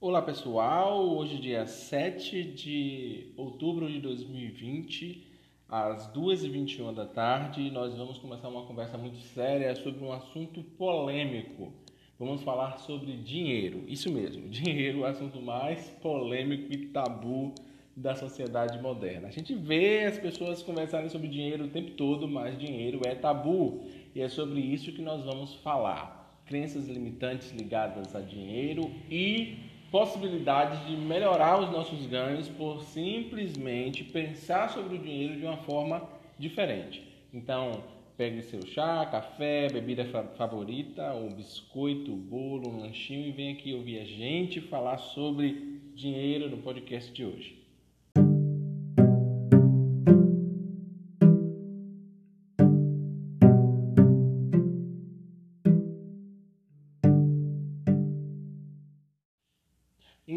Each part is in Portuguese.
Olá pessoal, hoje dia 7 de outubro de 2020, às 2h21 da tarde, nós vamos começar uma conversa muito séria sobre um assunto polêmico. Vamos falar sobre dinheiro, isso mesmo, dinheiro é o assunto mais polêmico e tabu da sociedade moderna. A gente vê as pessoas conversarem sobre dinheiro o tempo todo, mas dinheiro é tabu e é sobre isso que nós vamos falar. Crenças limitantes ligadas a dinheiro e possibilidade de melhorar os nossos ganhos por simplesmente pensar sobre o dinheiro de uma forma diferente. Então, pegue seu chá, café, bebida favorita, um biscoito, bolo, um lanchinho e vem aqui ouvir a gente falar sobre dinheiro no podcast de hoje.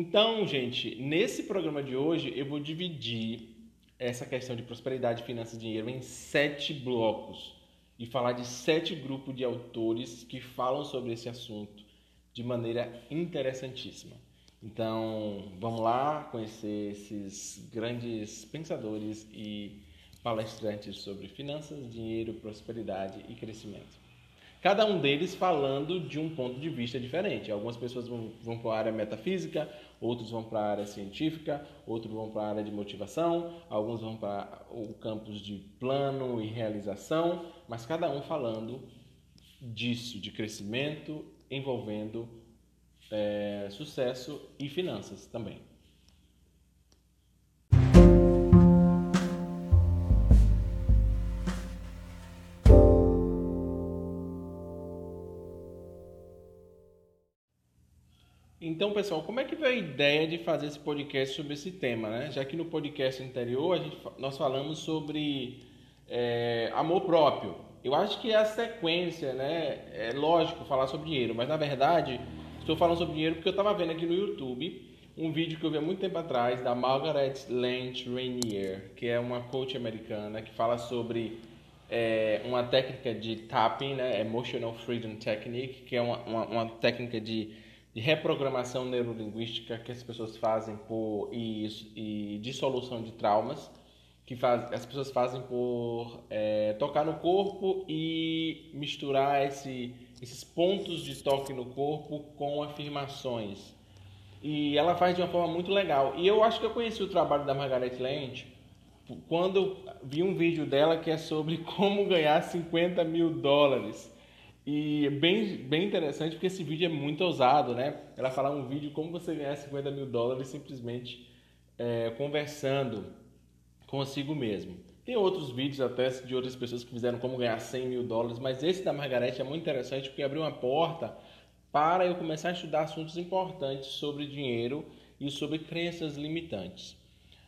Então, gente, nesse programa de hoje eu vou dividir essa questão de prosperidade, finanças e dinheiro em sete blocos e falar de sete grupos de autores que falam sobre esse assunto de maneira interessantíssima. Então, vamos lá conhecer esses grandes pensadores e palestrantes sobre finanças, dinheiro, prosperidade e crescimento cada um deles falando de um ponto de vista diferente. Algumas pessoas vão, vão para a área metafísica, outros vão para a área científica, outros vão para a área de motivação, alguns vão para o campus de plano e realização, mas cada um falando disso, de crescimento envolvendo é, sucesso e finanças também. Então, pessoal, como é que veio a ideia de fazer esse podcast sobre esse tema, né? Já que no podcast anterior gente, nós falamos sobre é, amor próprio. Eu acho que é a sequência, né? É lógico falar sobre dinheiro, mas na verdade estou falando sobre dinheiro porque eu estava vendo aqui no YouTube um vídeo que eu vi há muito tempo atrás da Margaret Lynch Rainier, que é uma coach americana que fala sobre é, uma técnica de tapping, né? Emotional Freedom Technique, que é uma, uma, uma técnica de de reprogramação neurolinguística que as pessoas fazem por e, e dissolução de traumas que faz, as pessoas fazem por é, tocar no corpo e misturar esse, esses pontos de toque no corpo com afirmações. E ela faz de uma forma muito legal. E eu acho que eu conheci o trabalho da Margaret Lynch quando vi um vídeo dela que é sobre como ganhar 50 mil dólares. E é bem, bem interessante porque esse vídeo é muito ousado, né? Ela fala um vídeo como você ganhar 50 mil dólares simplesmente é, conversando consigo mesmo. Tem outros vídeos até de outras pessoas que fizeram como ganhar 100 mil dólares, mas esse da Margarete é muito interessante porque abriu uma porta para eu começar a estudar assuntos importantes sobre dinheiro e sobre crenças limitantes.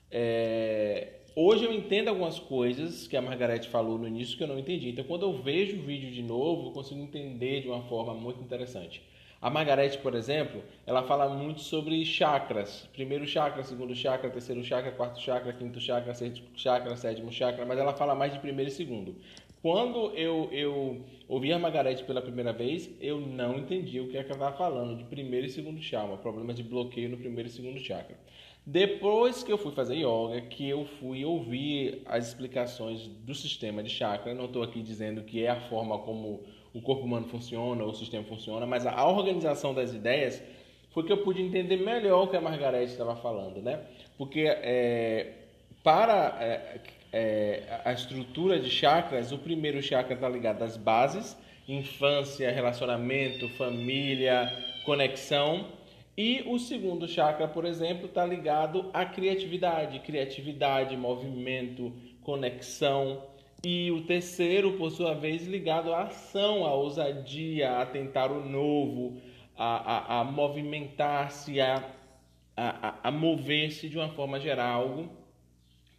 É, Hoje eu entendo algumas coisas que a Margarete falou no início que eu não entendi. Então, quando eu vejo o vídeo de novo, eu consigo entender de uma forma muito interessante. A Margarete, por exemplo, ela fala muito sobre chakras. Primeiro chakra, segundo chakra, terceiro chakra, quarto chakra, quinto chakra, sexto chakra, sétimo chakra, mas ela fala mais de primeiro e segundo. Quando eu, eu ouvi a Margarete pela primeira vez, eu não entendi o que, é que ela estava falando de primeiro e segundo chakra, problema de bloqueio no primeiro e segundo chakra. Depois que eu fui fazer yoga, que eu fui ouvir as explicações do sistema de chakra, não estou aqui dizendo que é a forma como o corpo humano funciona ou o sistema funciona, mas a organização das ideias foi que eu pude entender melhor o que a Margareth estava falando, né? Porque é, para é, é, a estrutura de chakras, o primeiro chakra está ligado às bases, infância, relacionamento, família, conexão, e o segundo chakra, por exemplo, está ligado à criatividade, criatividade, movimento, conexão. E o terceiro, por sua vez, ligado à ação, à ousadia, a tentar o novo, a, a, a movimentar-se, a, a, a mover-se de uma forma geral, algo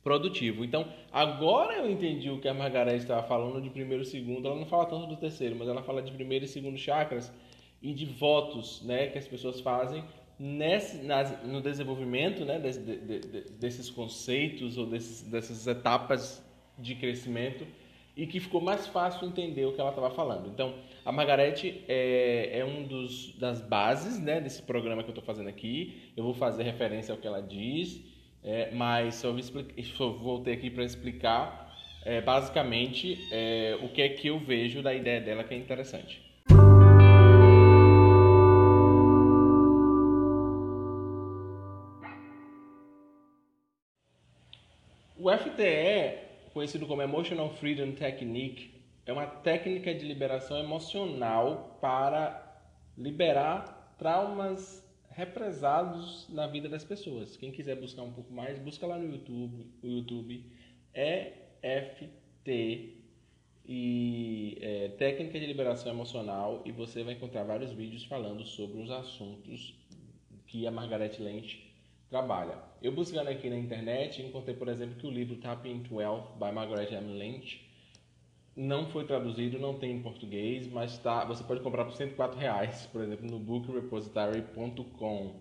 produtivo. Então, agora eu entendi o que a Margareth estava falando de primeiro e segundo. Ela não fala tanto do terceiro, mas ela fala de primeiro e segundo chakras e de votos né, que as pessoas fazem nesse, nas, no desenvolvimento né, de, de, desses conceitos ou desses, dessas etapas de crescimento e que ficou mais fácil entender o que ela estava falando. Então, a Margarete é, é um dos das bases né, desse programa que eu estou fazendo aqui. Eu vou fazer referência ao que ela diz, é, mas só voltei aqui para explicar é, basicamente é, o que é que eu vejo da ideia dela que é interessante. O FTE conhecido como Emotional Freedom Technique, é uma técnica de liberação emocional para liberar traumas represados na vida das pessoas. Quem quiser buscar um pouco mais, busca lá no YouTube, o YouTube EFT e é, técnica de liberação emocional e você vai encontrar vários vídeos falando sobre os assuntos que a Margaret Lynch trabalha. Eu buscando aqui na internet, encontrei, por exemplo, que o livro Tapping into Wealth, by Margaret M. Lynch, não foi traduzido, não tem em português, mas tá, você pode comprar por 104 reais, por exemplo, no bookrepository.com.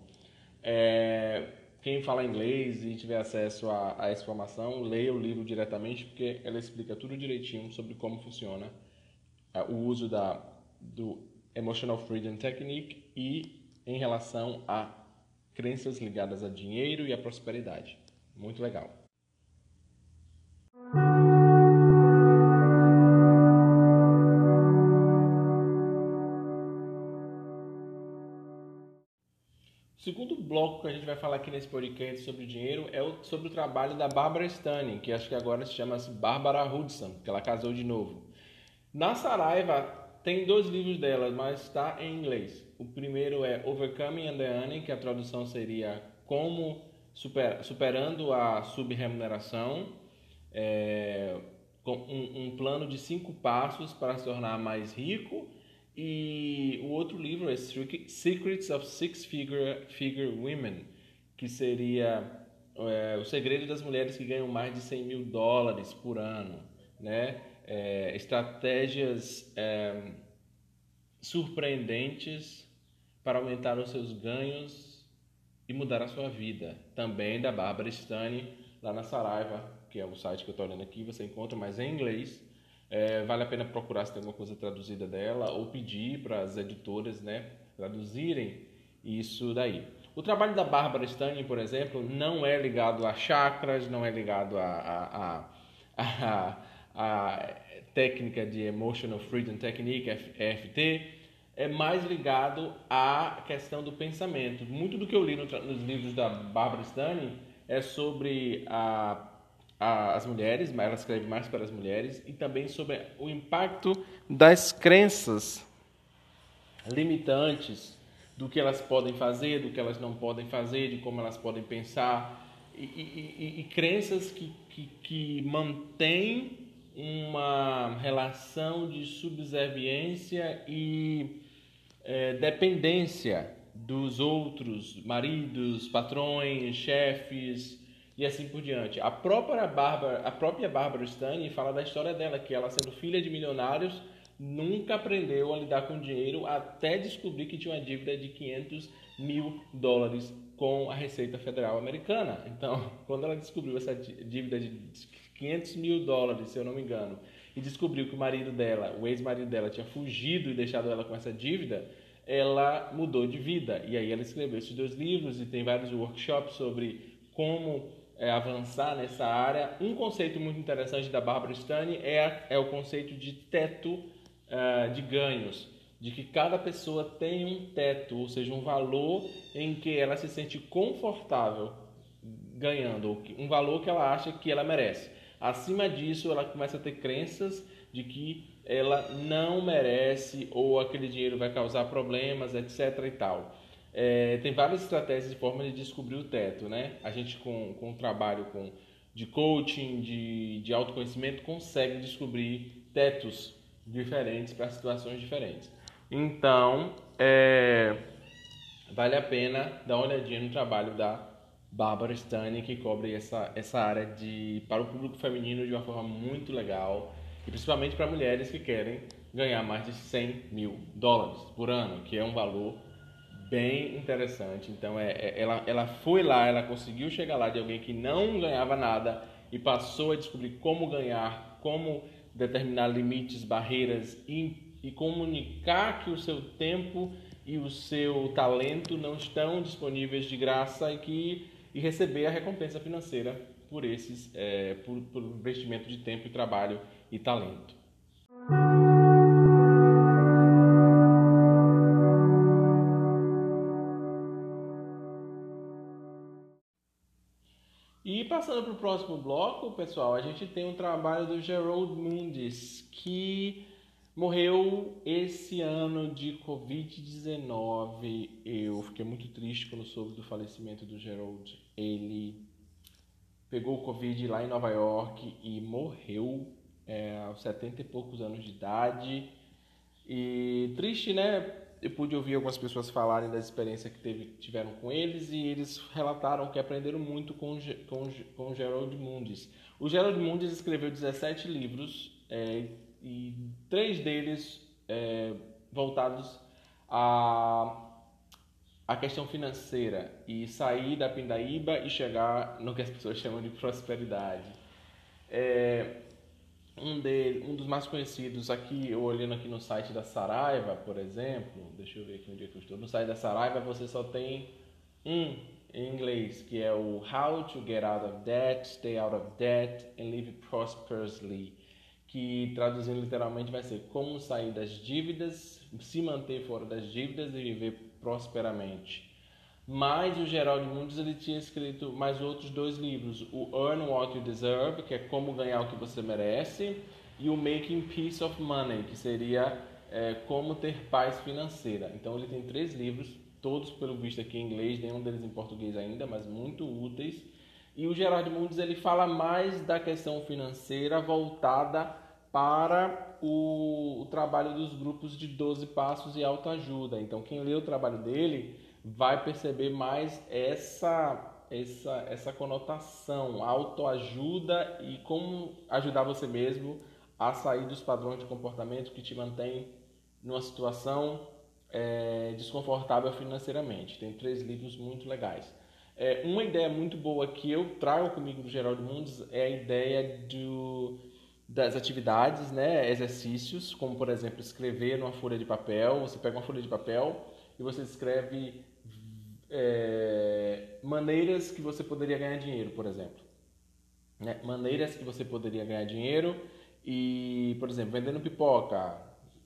É, quem fala inglês e tiver acesso a, a essa informação, leia o livro diretamente, porque ela explica tudo direitinho sobre como funciona é, o uso da, do Emotional Freedom Technique e em relação a crenças ligadas a dinheiro e a prosperidade. Muito legal. O segundo bloco que a gente vai falar aqui nesse podcast sobre dinheiro é sobre o trabalho da Barbara Stanning, que acho que agora se chama Barbara Hudson, que ela casou de novo. Na Saraiva tem dois livros dela, mas está em inglês. O primeiro é Overcoming Earning, que a tradução seria Como super, Superando a Subremuneração. É, um, um, plano de cinco passos para se tornar mais rico. E o outro livro é Secrets of Six Figure, Figure Women, que seria é, o segredo das mulheres que ganham mais de 100 mil dólares por ano. Né? É, estratégias é, surpreendentes para aumentar os seus ganhos e mudar a sua vida. Também da Bárbara Stani, lá na Saraiva, que é o site que eu estou olhando aqui, você encontra, mas em inglês. É, vale a pena procurar se tem alguma coisa traduzida dela ou pedir para as editoras né, traduzirem isso daí. O trabalho da Bárbara Stanley, por exemplo, não é ligado a chakras, não é ligado a, a, a, a técnica de Emotional Freedom Technique, EFT, é mais ligado à questão do pensamento. Muito do que eu li no, nos livros da Barbara Stanley é sobre a, a, as mulheres, mas ela escreve mais para as mulheres, e também sobre o impacto das crenças limitantes do que elas podem fazer, do que elas não podem fazer, de como elas podem pensar, e, e, e, e crenças que, que, que mantêm uma relação de subserviência e é, dependência dos outros maridos, patrões, chefes e assim por diante. A própria Bárbara, a própria Bárbara Stanley fala da história dela, que ela sendo filha de milionários nunca aprendeu a lidar com dinheiro até descobrir que tinha uma dívida de 500 mil dólares com a Receita Federal Americana. Então, quando ela descobriu essa dívida de 500 mil dólares, se eu não me engano, e descobriu que o marido dela, o ex-marido dela, tinha fugido e deixado ela com essa dívida, ela mudou de vida. E aí ela escreveu esses dois livros e tem vários workshops sobre como é, avançar nessa área. Um conceito muito interessante da Barbara Stani é, é o conceito de teto uh, de ganhos, de que cada pessoa tem um teto, ou seja, um valor em que ela se sente confortável ganhando, um valor que ela acha que ela merece. Acima disso, ela começa a ter crenças de que ela não merece ou aquele dinheiro vai causar problemas, etc. e tal. É, tem várias estratégias e formas de descobrir o teto, né? A gente com, com o trabalho com, de coaching, de, de autoconhecimento, consegue descobrir tetos diferentes para situações diferentes. Então, é, vale a pena dar uma olhadinha no trabalho da Barbara Stani, que cobre essa, essa área de, para o público feminino de uma forma muito legal e principalmente para mulheres que querem ganhar mais de 100 mil dólares por ano, que é um valor bem interessante. Então, é, é, ela, ela foi lá, ela conseguiu chegar lá de alguém que não ganhava nada e passou a descobrir como ganhar, como determinar limites, barreiras e, e comunicar que o seu tempo e o seu talento não estão disponíveis de graça e que e receber a recompensa financeira por esses é, por, por investimento de tempo e trabalho e talento. E passando para o próximo bloco, pessoal, a gente tem um trabalho do Gerald Mundis, que morreu esse ano de Covid-19. Eu fiquei muito triste quando soube do falecimento do Gerald. Ele pegou o Covid lá em Nova York e morreu é, aos 70 e poucos anos de idade. E triste, né? eu pude ouvir algumas pessoas falarem da experiência que teve, tiveram com eles e eles relataram que aprenderam muito com, com, com Gerald Mundis. O Gerald Mundis escreveu 17 livros é, e três deles é, voltados a a questão financeira e sair da pindaíba e chegar no que as pessoas chamam de prosperidade. É, um, de, um dos mais conhecidos aqui, eu olhando aqui no site da Saraiva, por exemplo, deixa eu ver aqui onde é que eu estou. No site da Saraiva você só tem um em inglês, que é o How to Get Out of Debt, Stay Out of Debt and Live Prosperously, que traduzindo literalmente vai ser como sair das dívidas, se manter fora das dívidas e viver prosperamente. Mas o Gerald Mundes ele tinha escrito mais outros dois livros, o Earn What You Deserve, que é como ganhar o que você merece, e o Making Peace of Money, que seria é, como ter paz financeira. Então ele tem três livros, todos pelo visto aqui em inglês, nenhum deles em português ainda, mas muito úteis. E o Gerald Mundes ele fala mais da questão financeira voltada para o, o trabalho dos grupos de 12 passos e autoajuda. Então quem lê o trabalho dele vai perceber mais essa essa essa conotação, autoajuda e como ajudar você mesmo a sair dos padrões de comportamento que te mantém numa situação é, desconfortável financeiramente. Tem três livros muito legais. É, uma ideia muito boa que eu trago comigo do Geraldo Mundes é a ideia do, das atividades, né, exercícios, como por exemplo escrever numa folha de papel. Você pega uma folha de papel e você escreve é, maneiras que você poderia ganhar dinheiro, por exemplo. Né? Maneiras que você poderia ganhar dinheiro e, por exemplo, vendendo pipoca,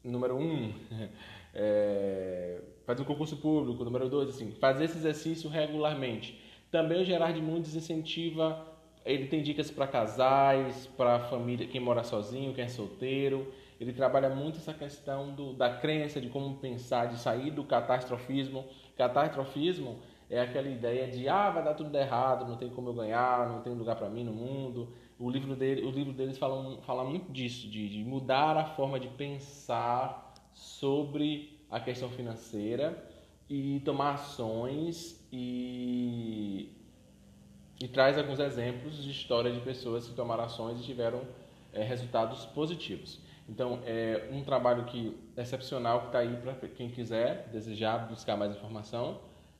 número um, é, fazer um concurso público, número dois, assim, fazer esse exercício regularmente. Também o Gerard Mundes incentiva, ele tem dicas para casais, para família, quem mora sozinho, quem é solteiro. Ele trabalha muito essa questão do, da crença, de como pensar, de sair do catastrofismo Catastrofismo é aquela ideia de ah, vai dar tudo errado, não tem como eu ganhar, não tem lugar para mim no mundo. O livro, dele, o livro deles fala, fala muito disso, de, de mudar a forma de pensar sobre a questão financeira e tomar ações e, e traz alguns exemplos de história de pessoas que tomaram ações e tiveram é, resultados positivos. Então, é um trabalho que excepcional que está aí para quem quiser, desejar buscar mais informação,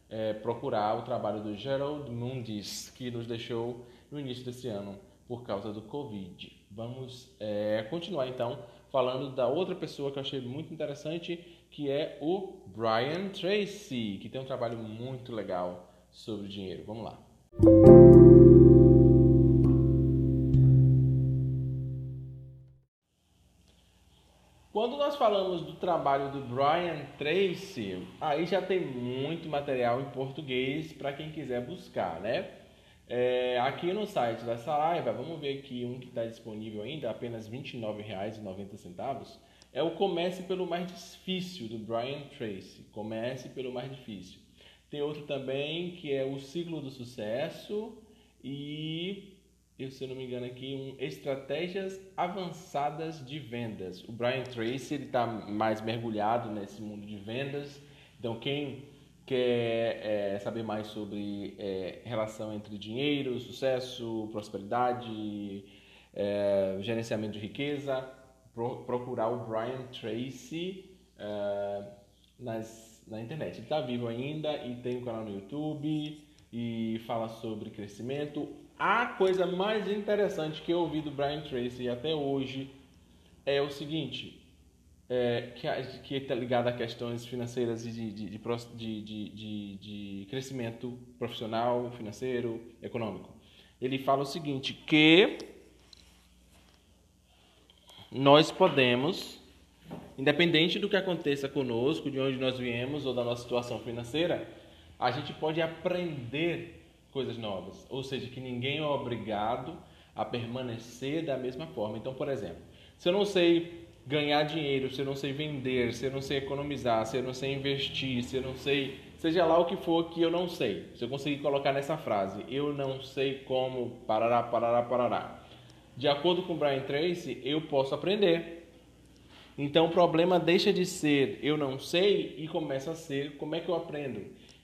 é, procurar o trabalho do Gerald Mundis, que nos deixou no início desse ano por causa do Covid. Vamos é, continuar então falando da outra pessoa que eu achei muito interessante, que é o Brian Tracy, que tem um trabalho muito legal sobre dinheiro. Vamos lá. Quando nós falamos do trabalho do Brian Tracy, aí já tem muito material em português para quem quiser buscar, né? É, aqui no site da Saraiva, vamos ver aqui um que está disponível ainda, apenas R$ 29,90. É o Comece pelo Mais Difícil, do Brian Tracy. Comece pelo Mais Difícil. Tem outro também que é O Ciclo do Sucesso e se eu não me engano aqui, um Estratégias Avançadas de Vendas. O Brian Tracy está mais mergulhado nesse mundo de vendas. Então, quem quer é, saber mais sobre é, relação entre dinheiro, sucesso, prosperidade, é, gerenciamento de riqueza, pro, procurar o Brian Tracy é, nas, na internet. Ele está vivo ainda e tem um canal no YouTube e fala sobre crescimento a coisa mais interessante que eu ouvi do Brian Tracy até hoje é o seguinte, é, que está ligado a questões financeiras e de, de, de, de crescimento profissional, financeiro, econômico. Ele fala o seguinte, que nós podemos, independente do que aconteça conosco, de onde nós viemos ou da nossa situação financeira, a gente pode aprender coisas novas. Ou seja, que ninguém é obrigado a permanecer da mesma forma. Então, por exemplo, se eu não sei ganhar dinheiro, se eu não sei vender, se eu não sei economizar, se eu não sei investir, se eu não sei, seja lá o que for que eu não sei. Se eu conseguir colocar nessa frase, eu não sei como, parará, parará, parará. De acordo com Brian Tracy, eu posso aprender. Então o problema deixa de ser eu não sei e começa a ser como é que eu aprendo.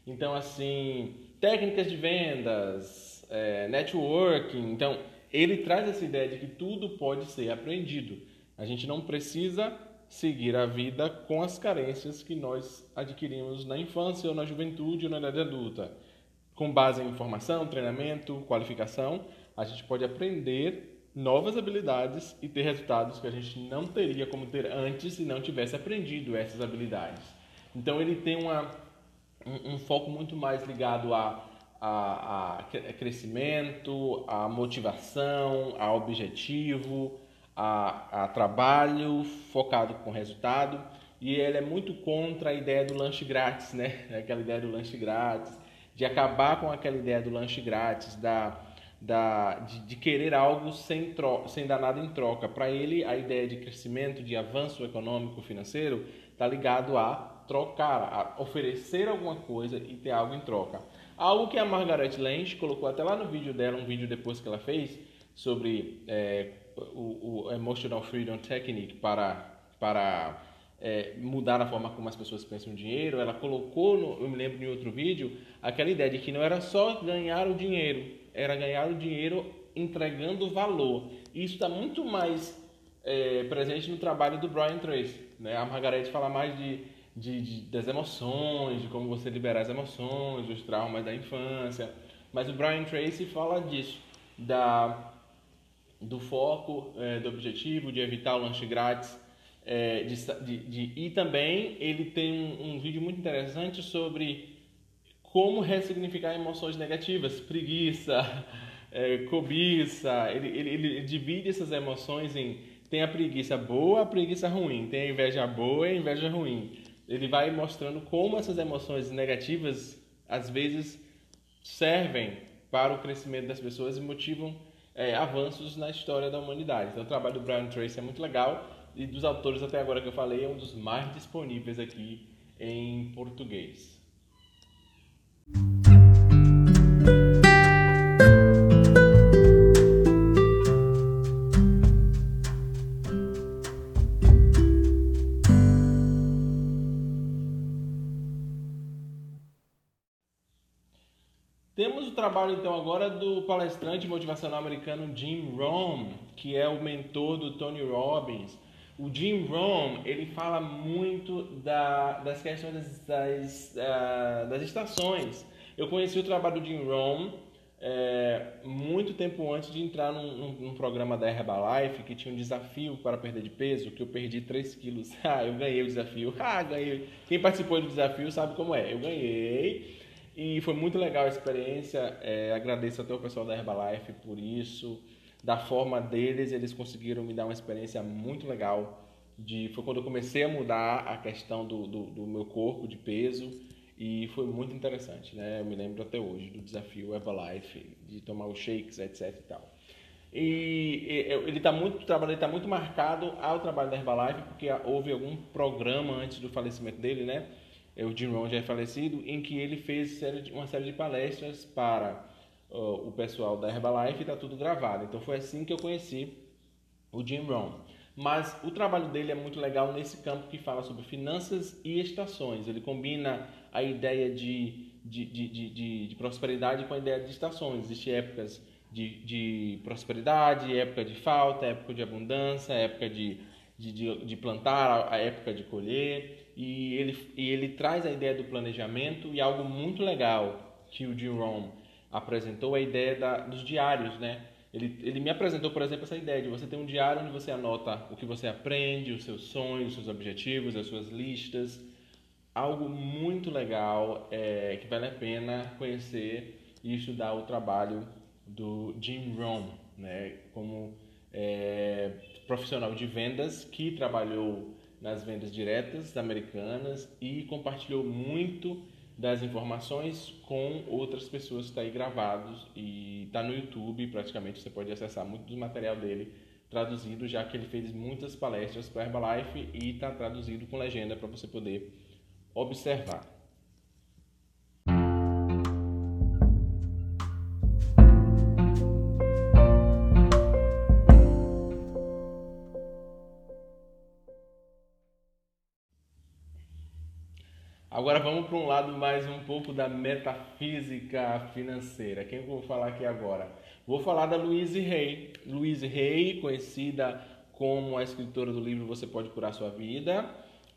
Então, assim, técnicas de vendas, é, networking. Então, ele traz essa ideia de que tudo pode ser aprendido. A gente não precisa seguir a vida com as carências que nós adquirimos na infância ou na juventude ou na idade adulta. Com base em informação, treinamento, qualificação, a gente pode aprender novas habilidades e ter resultados que a gente não teria como ter antes se não tivesse aprendido essas habilidades. Então ele tem uma, um, um foco muito mais ligado a a, a, crescimento, a motivação, a objetivo, a, a trabalho focado com resultado e ele é muito contra a ideia do lanche grátis, né? Aquela ideia do lanche grátis, de acabar com aquela ideia do lanche grátis, da, da, de, de querer algo sem, tro, sem dar nada em troca. Para ele, a ideia de crescimento, de avanço econômico, financeiro, está ligado a trocar, a oferecer alguma coisa e ter algo em troca. Algo que a Margaret Lange colocou até lá no vídeo dela, um vídeo depois que ela fez, sobre é, o, o Emotional Freedom Technique para, para é, mudar a forma como as pessoas pensam em dinheiro, ela colocou, no, eu me lembro em outro vídeo, aquela ideia de que não era só ganhar o dinheiro, era ganhar o dinheiro entregando valor. Isso está muito mais é, presente no trabalho do Brian Tracy. Né? A Margaret fala mais de, de, de, das emoções, de como você liberar as emoções, dos traumas da infância. Mas o Brian Tracy fala disso, da do foco, é, do objetivo, de evitar o lanche grátis. É, de, de, de, e também ele tem um, um, vídeo muito interessante sobre como ressignificar emoções negativas, preguiça, é, cobiça. Ele, ele, ele, divide essas emoções em tem a preguiça boa, a preguiça ruim, tem a inveja boa e a inveja ruim. Ele vai mostrando como essas emoções negativas às vezes servem para o crescimento das pessoas e motivam é, avanços na história da humanidade. Então, o trabalho do Brian Tracy é muito legal e dos autores até agora que eu falei é um dos mais disponíveis aqui em português. Trabalho então agora do palestrante motivacional americano Jim Rohn, que é o mentor do Tony Robbins. O Jim Rohn, ele fala muito da, das questões das, das, uh, das, estações. Eu conheci o trabalho do Jim Rohn é, muito tempo antes de entrar num, num, num, programa da Herbalife que tinha um desafio para perder de peso, que eu perdi 3 quilos. Ah, eu ganhei o desafio. Ah, ganhei. Quem participou do desafio sabe como é. Eu ganhei. E foi muito legal a experiência. É, agradeço até o pessoal da Herbalife por isso. Da forma deles, eles conseguiram me dar uma experiência muito legal. De, foi quando eu comecei a mudar a questão do, do, do meu corpo, de peso. E foi muito interessante, né? Eu me lembro até hoje do desafio Herbalife, de tomar os shakes, etc e tal. E ele está muito, o trabalho está muito marcado ao trabalho da Herbalife, porque houve algum programa antes do falecimento dele, né? É, o Jim Rohn já é falecido, em que ele fez uma série de palestras para uh, o pessoal da Herbalife e está tudo gravado. Então foi assim que eu conheci o Jim Rohn. Mas o trabalho dele é muito legal nesse campo que fala sobre finanças e estações. Ele combina a ideia de, de, de, de, de prosperidade com a ideia de estações. Existem épocas de, de prosperidade, época de falta, época de abundância, época de, de, de, plantar, a época de colher e ele, e ele traz a ideia do planejamento e algo muito legal que o Jim apresentou a ideia da, dos diários, né? Ele, ele me apresentou, por exemplo, essa ideia de você ter um diário onde você anota o que você aprende, os seus sonhos, os seus objetivos, as suas listas. Algo muito legal é, que vale a pena conhecer e estudar o trabalho do Jim Rohn, né, como é, profissional de vendas que trabalhou nas vendas diretas americanas e compartilhou muito das informações com outras pessoas está aí gravados e está no YouTube praticamente. Você pode acessar muito do material dele traduzido já que ele fez muitas palestras para Herbalife e está traduzido com legenda para você poder observar. Agora vamos para um lado mais um pouco da metafísica financeira. Quem eu vou falar aqui agora? Vou falar da Louise Hay. Louise Hay, conhecida como a escritora do livro Você Pode Curar Sua Vida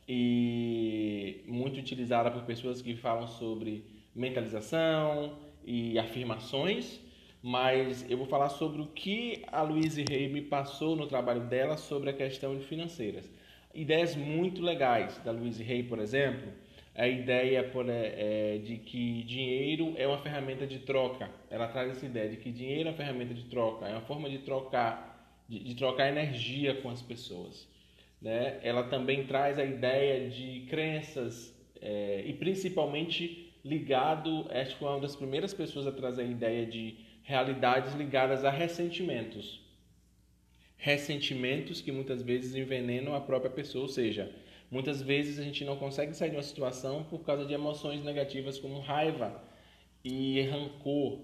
e muito utilizada por pessoas que falam sobre mentalização e afirmações, mas eu vou falar sobre o que a Louise Hay me passou no trabalho dela sobre a questão de financeiras. Ideias muito legais da Louise Hay, por exemplo, a ideia é, é, de que dinheiro é uma ferramenta de troca. Ela traz essa ideia de que dinheiro é uma ferramenta de troca, é uma forma de trocar, de trocar energia com as pessoas. Né? Ela também traz a ideia de crenças é, e principalmente ligado, acho que é uma das primeiras pessoas a trazer a ideia de realidades ligadas a ressentimentos. Ressentimentos que muitas vezes envenenam a própria pessoa, ou seja, Muitas vezes a gente não consegue sair de uma situação por causa de emoções negativas como raiva e rancor,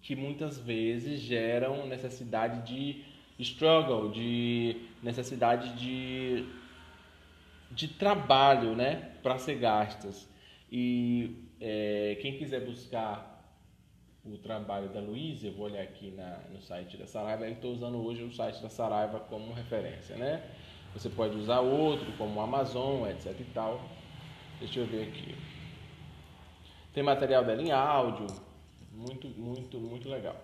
que muitas vezes geram necessidade de struggle, de necessidade de, de trabalho né, para ser gastas. E é, quem quiser buscar o trabalho da Luísa, eu vou olhar aqui na, no site da Saraiva, eu estou usando hoje o site da Saraiva como referência, né? Você pode usar outro, como o Amazon, etc e tal. Deixa eu ver aqui. Tem material dela em áudio. Muito, muito, muito legal.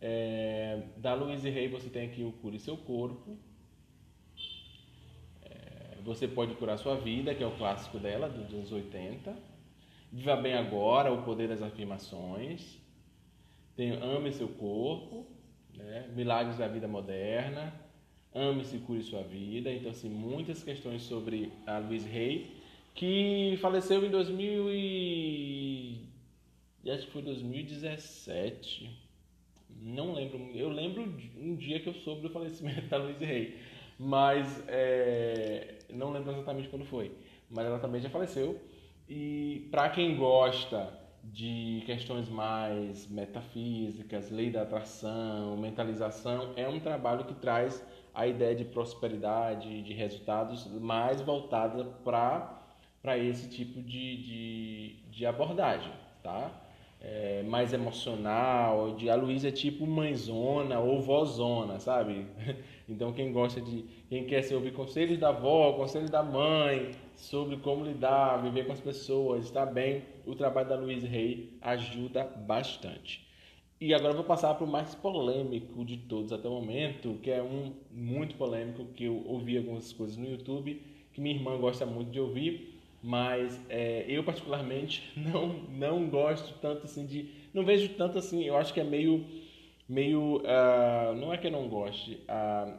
É, da Louise Hay você tem aqui o Cure Seu Corpo. É, você pode curar sua vida, que é o clássico dela, dos anos 80. Viva Bem Agora, O Poder das Afirmações. Tem Ame Seu Corpo. Né? Milagres da Vida Moderna Ame-se e cure sua vida. Então, assim, muitas questões sobre a Louise Hay, que faleceu em 2000 e... acho que foi 2017. Não lembro. Eu lembro um dia que eu soube do falecimento da Louise Hay, mas é... não lembro exatamente quando foi. Mas ela também já faleceu. E para quem gosta de questões mais metafísicas, lei da atração, mentalização, é um trabalho que traz a ideia de prosperidade, de resultados mais voltada para esse tipo de, de, de abordagem, tá? É, mais emocional, a Luísa é tipo mãezona ou vozona, sabe? Então quem gosta de, quem quer se ouvir conselhos da avó, conselhos da mãe, sobre como lidar, viver com as pessoas, estar bem, o trabalho da Luísa Rey ajuda bastante. E agora vou passar para o mais polêmico de todos até o momento, que é um muito polêmico, que eu ouvi algumas coisas no YouTube, que minha irmã gosta muito de ouvir, mas é, eu particularmente não, não gosto tanto assim de... Não vejo tanto assim, eu acho que é meio... meio uh, não é que eu não goste, uh,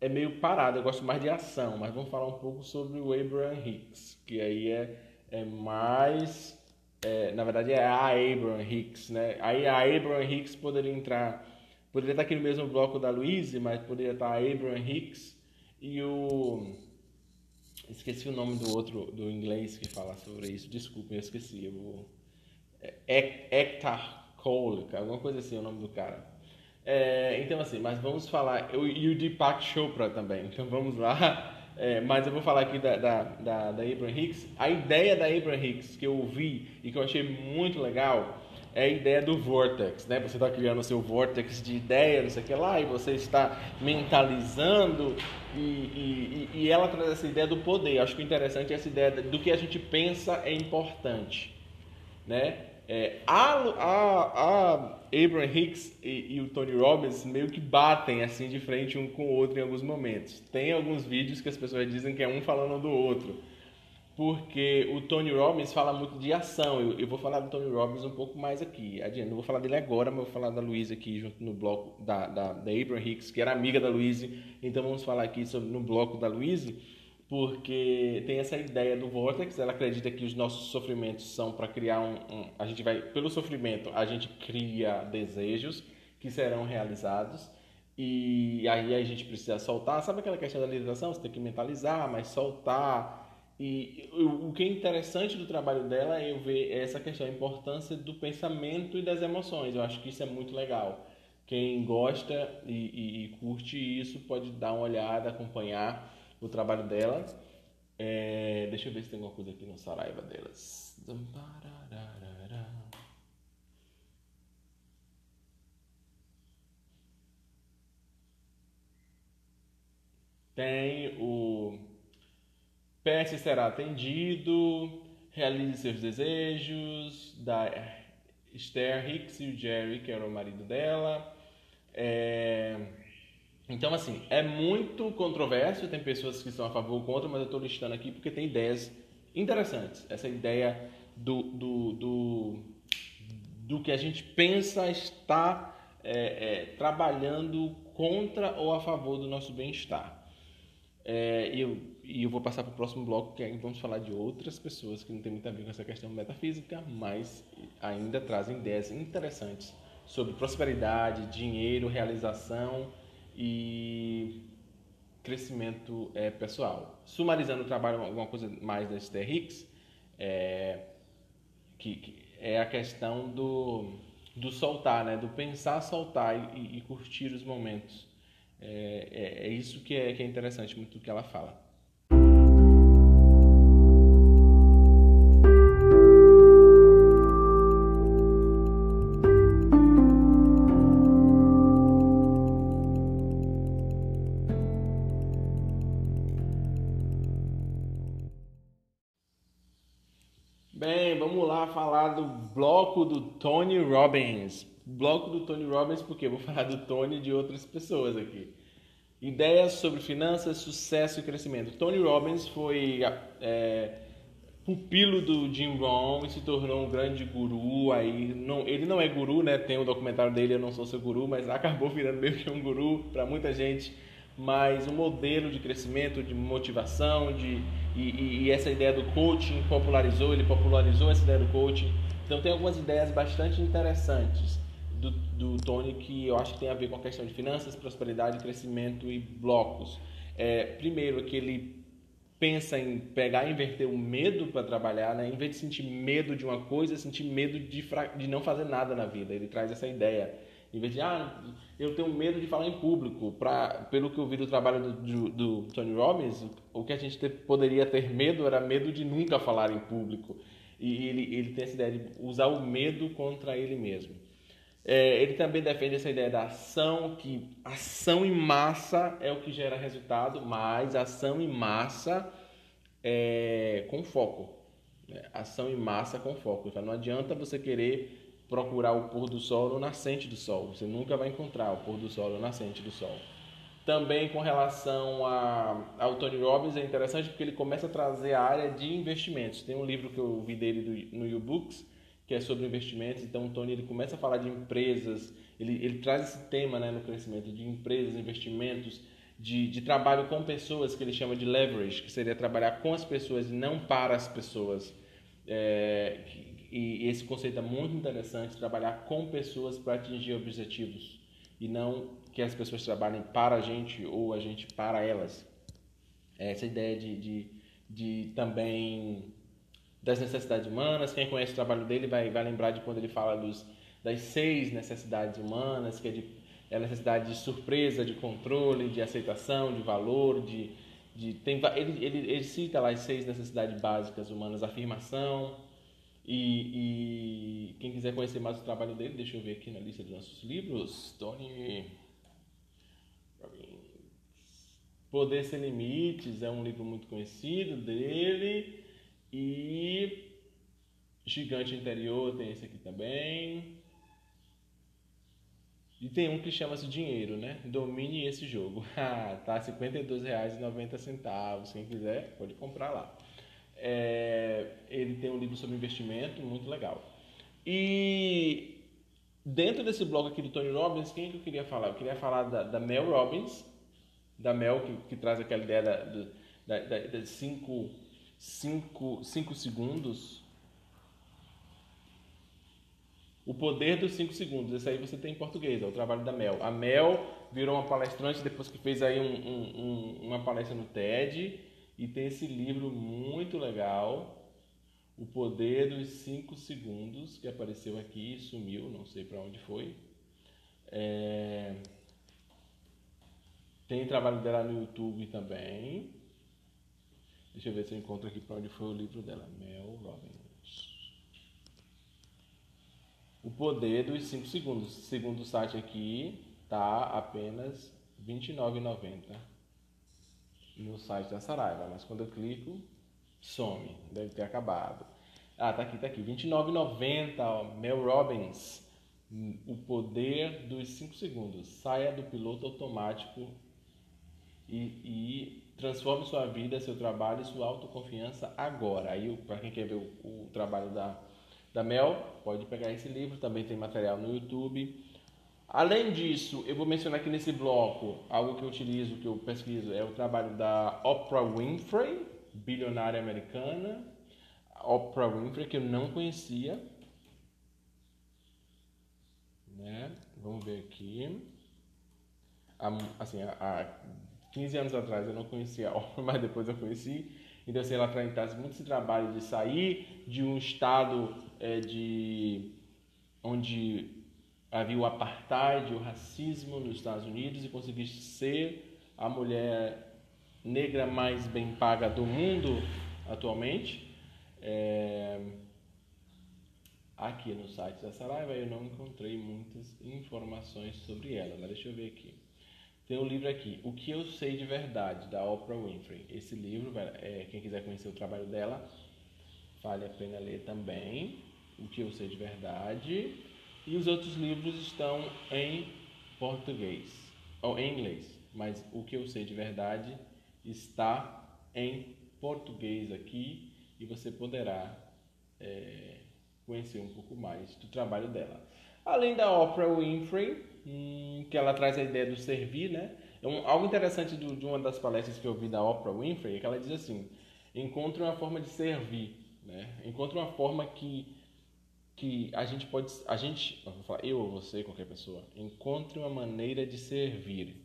é meio parado, eu gosto mais de ação, mas vamos falar um pouco sobre o Abraham Hicks, que aí é, é mais é, na verdade é a Abraham Hicks, né? Aí a Abraham Hicks poderia entrar, poderia estar aqui no mesmo bloco da Louise, mas poderia estar a Abraham Hicks e o esqueci o nome do outro do inglês que fala sobre isso. Desculpa, eu esqueci. Eu vou... é, Hector Cole, alguma coisa assim, é o nome do cara. É, então assim, mas vamos falar e o Deepak Chopra também. Então vamos lá. É, mas eu vou falar aqui da, da, da, da Abraham Hicks. A ideia da Abraham Hicks que eu ouvi e que eu achei muito legal é a ideia do vortex, né? Você está criando o seu vortex de ideia, não sei o que lá, e você está mentalizando e, e, e ela traz essa ideia do poder. Acho que o interessante é essa ideia do que a gente pensa é importante, né? É, a, a, a Abraham Hicks e, e, o Tony Robbins meio que batem assim de frente um com o outro em alguns momentos. Tem alguns vídeos que as pessoas dizem que é um falando do outro porque o Tony Robbins fala muito de ação. Eu, eu, vou falar do Tony Robbins um pouco mais aqui. Adiante. Não vou falar dele agora, mas vou falar da Luísa aqui junto no bloco da, da, da Abraham Hicks, que era amiga da Luísa. Então vamos falar aqui sobre, no bloco da Luísa, porque tem essa ideia do Vortex. Ela acredita que os nossos sofrimentos são para criar um, um. A gente vai, pelo sofrimento, a gente cria desejos que serão realizados. E aí a gente precisa soltar. Sabe aquela questão da realização? Você tem que mentalizar, mas soltar e o que é interessante do trabalho dela é eu ver essa questão, a importância do pensamento e das emoções. Eu acho que isso é muito legal. Quem gosta e, e, e curte isso pode dar uma olhada, acompanhar o trabalho dela. É, deixa eu ver se tem alguma coisa aqui no Saraiva delas. Tem o PS será atendido, realize seus desejos, da Esther Hicks e o Jerry, que era o marido dela. É... Então, assim, é muito controverso, tem pessoas que estão a favor ou contra, mas eu estou listando aqui porque tem ideias interessantes. Essa ideia do, do, do, do que a gente pensa estar é, é, trabalhando contra ou a favor do nosso bem-estar. É, eu e eu vou passar para o próximo bloco, que vamos falar de outras pessoas que não tem muito a ver com essa questão metafísica, mas ainda trazem ideias interessantes sobre prosperidade, dinheiro, realização e crescimento é, pessoal. Sumarizando o trabalho, alguma coisa mais da Esther Hicks, é, que, que, é a questão do, do soltar, né? do pensar, soltar e, e curtir os momentos. É, é, é, isso que é, que é interessante muito do que ela fala. Bloco do Tony Robbins. Bloco do Tony Robbins, porque eu vou falar do Tony e de outras pessoas aqui. Ideias sobre finanças, sucesso e crescimento. Tony Robbins foi é, pupilo do Jim Rohn e se tornou um grande guru. Aí não, ele não é guru, né? Tem o um documentário dele, eu não sou seu guru, mas acabou virando meio que um guru para muita gente. Mas um modelo de crescimento, de motivação, de e, e, essa ideia do coaching popularizou, ele popularizou essa ideia do coaching então tem algumas ideias bastante interessantes do, do Tony que eu acho que tem a ver com a questão de finanças, prosperidade, crescimento e blocos. É, primeiro que ele pensa em pegar e inverter o medo para trabalhar, né? em vez de sentir medo de uma coisa, sentir medo de, de não fazer nada na vida. Ele traz essa ideia. Em vez de, ah, eu tenho medo de falar em público, pra, pelo que eu vi do trabalho do, do, do Tony Robbins, o que a gente ter, poderia ter medo era medo de nunca falar em público. E ele, ele tem essa ideia de usar o medo contra ele mesmo. É, ele também defende essa ideia da ação, que ação em massa é o que gera resultado, mas ação em massa é, com foco. Né? Ação em massa com foco. Então, não adianta você querer procurar o pôr do sol no nascente do sol. Você nunca vai encontrar o pôr do sol no nascente do sol. Também com relação a, ao Tony Robbins é interessante porque ele começa a trazer a área de investimentos. Tem um livro que eu vi dele no YouBooks que é sobre investimentos. Então o Tony ele começa a falar de empresas, ele, ele traz esse tema né, no crescimento de empresas, investimentos, de, de trabalho com pessoas que ele chama de leverage, que seria trabalhar com as pessoas e não para as pessoas. É, e esse conceito é muito interessante, trabalhar com pessoas para atingir objetivos e não que as pessoas trabalhem para a gente ou a gente para elas. Essa ideia de, de, de também das necessidades humanas. Quem conhece o trabalho dele vai, vai lembrar de quando ele fala dos, das seis necessidades humanas, que é, de, é a necessidade de surpresa, de controle, de aceitação, de valor, de, de tem, ele, ele, ele cita lá as seis necessidades básicas humanas, afirmação, e, e, quem quiser conhecer mais o trabalho dele, deixa eu ver aqui na lista dos nossos livros. Tony Poder Sem Limites é um livro muito conhecido dele. E Gigante Interior tem esse aqui também. E tem um que chama-se Dinheiro, né? Domine esse jogo. Ah, tá R$ 52,90. Quem quiser, pode comprar lá. É, ele tem um livro sobre investimento muito legal. E dentro desse blog aqui do Tony Robbins, quem que eu queria falar? Eu queria falar da, da Mel Robbins, da Mel que, que traz aquela ideia da, da, da, da cinco, cinco, cinco segundos o Poder dos 5 Segundos. Esse aí você tem em português, é o trabalho da Mel. A Mel virou uma palestrante depois que fez aí um, um, um, uma palestra no TED e tem esse livro muito legal, O Poder dos 5 Segundos, que apareceu aqui e sumiu, não sei para onde foi. É... Tem trabalho dela no YouTube também. Deixa eu ver se eu encontro aqui para onde foi o livro dela. Mel Robbins. O poder dos 5 segundos. Segundo o site aqui, tá apenas R$ 29,90 no site da Saraiva. Mas quando eu clico, some. Deve ter acabado. Ah, tá aqui, tá aqui. R$ 29,90, Mel Robbins. O poder dos 5 segundos. Saia do piloto automático e, e, transforme sua vida, seu trabalho e sua autoconfiança agora. Aí, para quem quer ver o, o trabalho da da Mel, pode pegar esse livro, também tem material no YouTube. Além disso, eu vou mencionar aqui nesse bloco algo que eu utilizo, que eu pesquiso, é o trabalho da Oprah Winfrey, bilionária americana. Oprah Winfrey, que eu não conhecia. Né? Vamos ver aqui. Assim, há 15 anos atrás eu não conhecia a Oprah, mas depois eu conheci. Então, assim, ela traz muito esse trabalho de sair de um estado é, de onde havia o apartheid, o racismo nos Estados Unidos e conseguir ser a mulher negra mais bem paga do mundo atualmente. É... Aqui no site da Saraiva eu não encontrei muitas informações sobre ela, mas deixa eu ver aqui. Tem um livro aqui, O que eu sei de verdade, da Oprah Winfrey. Esse livro, é, quem quiser conhecer o trabalho dela, vale a pena ler também. O que eu sei de verdade. E os outros livros estão em português ou em inglês, mas o que eu sei de verdade está em português aqui e você poderá é, conhecer um pouco mais do trabalho dela. Além da Oprah Winfrey, hum, que ela traz a ideia do servir, né? Um, algo interessante do, de uma das palestras que eu vi da Oprah Winfrey é que ela diz assim: encontre uma forma de servir, né? Encontre uma forma que que a gente pode, a gente, vou falar, eu ou você, qualquer pessoa, encontre uma maneira de servir.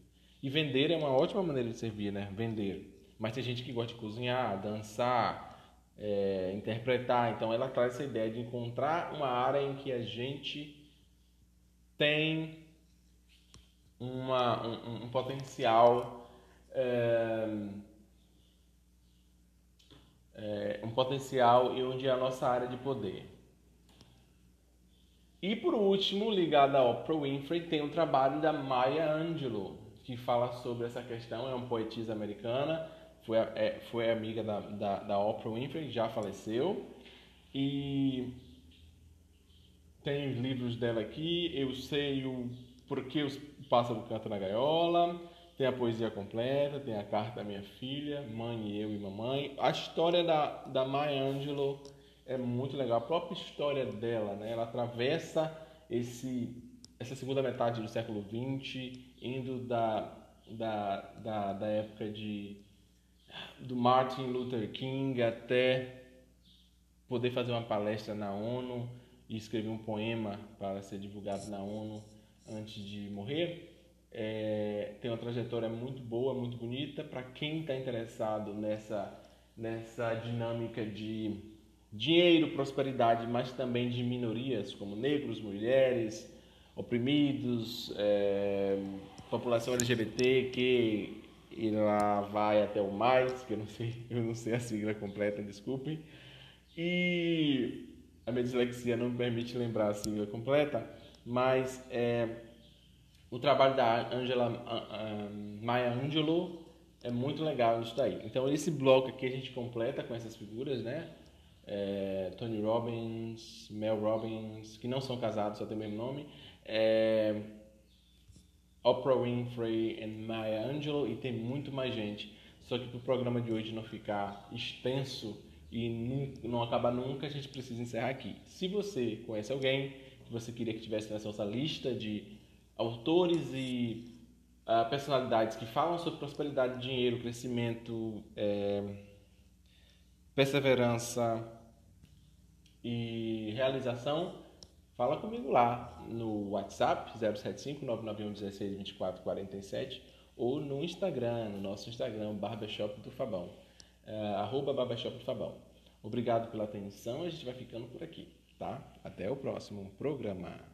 E vender é uma ótima maneira de servir, né? Vender. Mas tem gente que gosta de cozinhar, dançar, é, interpretar. Então ela traz essa ideia de encontrar uma área em que a gente tem uma, um, um potencial é, é, um potencial e onde é a nossa área de poder. E por último, ligado a Oprah Winfrey, tem o trabalho da Maya Angelou, que fala sobre essa questão, é uma poetisa americana, foi, é, foi amiga da, da, da Oprah Winfrey, já faleceu, e tem os livros dela aqui, eu sei o porquê os pássaros cantam na gaiola, tem a poesia completa, tem a carta da minha filha, mãe, eu e mamãe. A história da, da Maya Angelou é muito legal. A própria história dela, né? Ela atravessa esse, essa segunda metade do século XX, indo da, da, da, da época de, do Martin Luther King até poder fazer uma palestra na ONU e escrever um poema para ser divulgado na ONU antes de morrer. É, tem uma trajetória muito boa, muito bonita para quem está interessado nessa nessa dinâmica de dinheiro, prosperidade, mas também de minorias como negros, mulheres, oprimidos, é, população LGBT que e lá vai até o mais, que eu não sei, eu não sei a sigla completa, desculpem. E a minha dislexia não me permite lembrar a sigla completa, mas é, o trabalho da Angela uh, Maya Angelou é muito legal isso daí. Então esse bloco aqui a gente completa com essas figuras, né? É, Tony Robbins, Mel Robbins, que não são casados, só tem o mesmo nome, é, Oprah Winfrey e Maya Angelou e tem muito mais gente. Só que para o programa de hoje não ficar extenso e não acabar nunca, a gente precisa encerrar aqui. Se você conhece alguém que você queria que tivesse nessa nossa lista de autores e uh, personalidades que falam sobre prosperidade, dinheiro, crescimento, é, perseverança e realização, fala comigo lá no WhatsApp 075 991 16 24 47 ou no Instagram, no nosso Instagram, Barbershop do Fabão, uh, arroba Barbershop do Fabão. Obrigado pela atenção, a gente vai ficando por aqui, tá? Até o próximo programa.